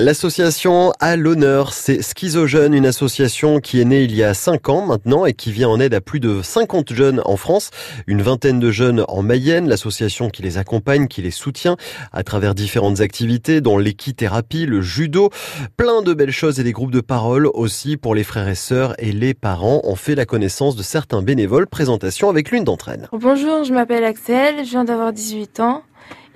L'association à l'honneur, c'est Schizojeune, une association qui est née il y a 5 ans maintenant et qui vient en aide à plus de 50 jeunes en France, une vingtaine de jeunes en Mayenne, l'association qui les accompagne, qui les soutient à travers différentes activités dont l'équithérapie, le judo, plein de belles choses et des groupes de parole aussi pour les frères et sœurs et les parents. ont fait la connaissance de certains bénévoles, présentation avec l'une d'entre elles. Bonjour, je m'appelle Axel, je viens d'avoir 18 ans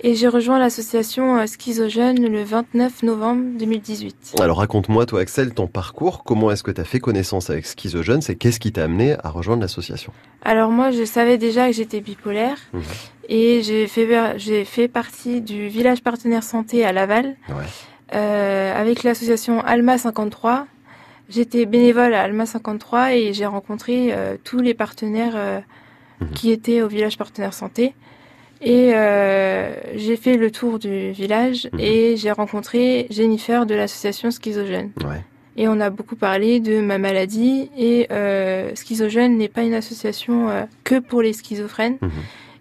et j'ai rejoint l'association euh, Schizojeune le 29 novembre 2018. Alors raconte-moi toi Axel ton parcours, comment est-ce que tu as fait connaissance avec Schizojeune, c'est qu'est-ce qui t'a amené à rejoindre l'association? Alors moi je savais déjà que j'étais bipolaire mhm. et j'ai fait, j'ai fait partie du village partenaire santé à Laval euh, avec l'association Alma 53. J'étais bénévole à Alma 53 et j'ai rencontré euh, tous les partenaires mhm. qui étaient au village partenaire santé. Et euh, j'ai fait le tour du village mhm. et j'ai rencontré Jennifer de l'association Schizogène. Ouais. Et on a beaucoup parlé de ma maladie et euh, Schizogène n'est pas une association euh, que pour les schizophrènes. Mhm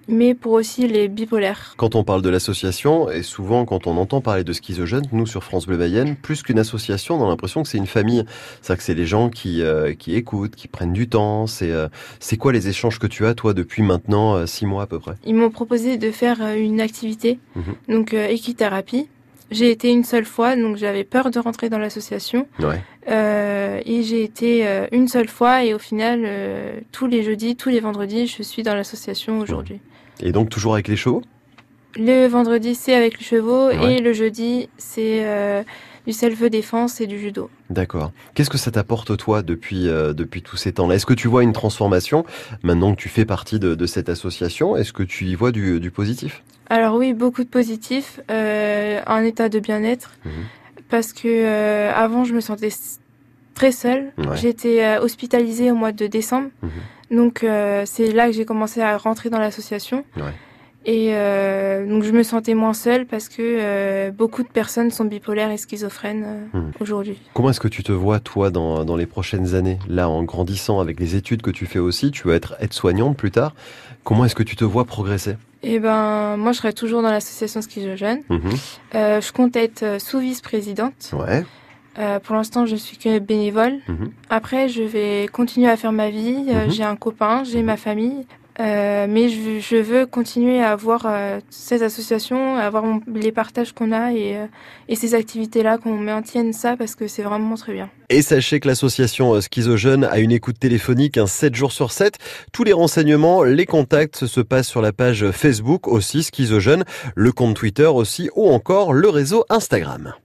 mais pour aussi les bipolaires. Quand on parle de l'association, et souvent quand on entend parler de schizogène, nous sur France Bleu Mayenne, plus qu'une association, on a l'impression que c'est une famille. C'est-à-dire que c'est les gens qui, euh, qui écoutent, qui prennent du temps. C'est euh, c'est quoi les échanges que tu as, toi, depuis maintenant euh, six mois à peu près? Ils m'ont proposé de faire une activité, mhm. donc équithérapie. J'ai été une seule fois, donc j'avais peur de rentrer dans l'association. Ouais. Euh, et j'ai été euh, une seule fois, et au final, euh, tous les jeudis, tous les vendredis, je suis dans l'association aujourd'hui. Et donc toujours avec les chevaux? Le vendredi, c'est avec les chevaux, et le jeudi, c'est du self-défense et du judo. D'accord. Qu'est-ce que ça t'apporte toi depuis euh, depuis tous ces temps-là? Est-ce que tu vois une transformation maintenant que tu fais partie de, de cette association? Est-ce que tu y vois du, du positif? Alors oui, beaucoup de positif, euh, un état de bien-être, mhm. parce que euh, avant je me sentais très seule. J'étais hospitalisée au mois de décembre, mhm. donc c'est là que j'ai commencé à rentrer dans l'association. Ouais. Et euh, donc je me sentais moins seule parce que euh, beaucoup de personnes sont bipolaires et schizophrènes euh, hmm. aujourd'hui. Comment est-ce que tu te vois toi dans, dans les prochaines années? Là, en grandissant avec les études que tu fais aussi, tu vas être aide-soignante plus tard. Comment est-ce que tu te vois progresser? Eh ben, moi, je serai toujours dans l'association Schizogène. Mhm. je compte être sous-vice-présidente. Ouais. pour l'instant, je suis que bénévole. Mhm. Après, je vais continuer à faire ma vie. Mhm. J'ai un copain, j'ai ma famille. Euh, mais je, je, veux continuer à avoir euh, ces associations, à avoir les partages qu'on a et, euh, et ces activités-là, qu'on maintienne ça parce que c'est vraiment très bien. Et sachez que l'association Schizojeune a une écoute téléphonique un 7 jours sur 7. Tous les renseignements, les contacts se passent sur la page Facebook aussi Schizojeune, le compte Twitter aussi ou encore le réseau Instagram.